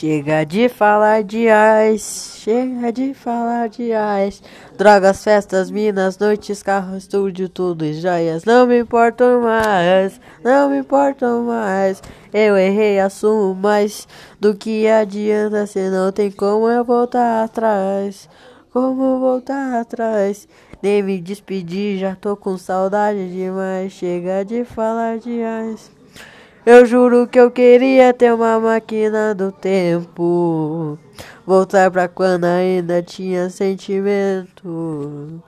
Chega de falar de ice, chega de falar de ice. Drogas, festas, minas, noites, carro, estúdio, tudo e joias. Não me importam mais, não me importam mais. Eu errei, assumo mais. Do que adianta se não tem como eu voltar atrás? Como voltar atrás? Nem me despedir, já tô com saudade demais. Chega de falar de ice. Eu juro que eu queria ter uma máquina do tempo. Voltar pra quando ainda tinha sentimento.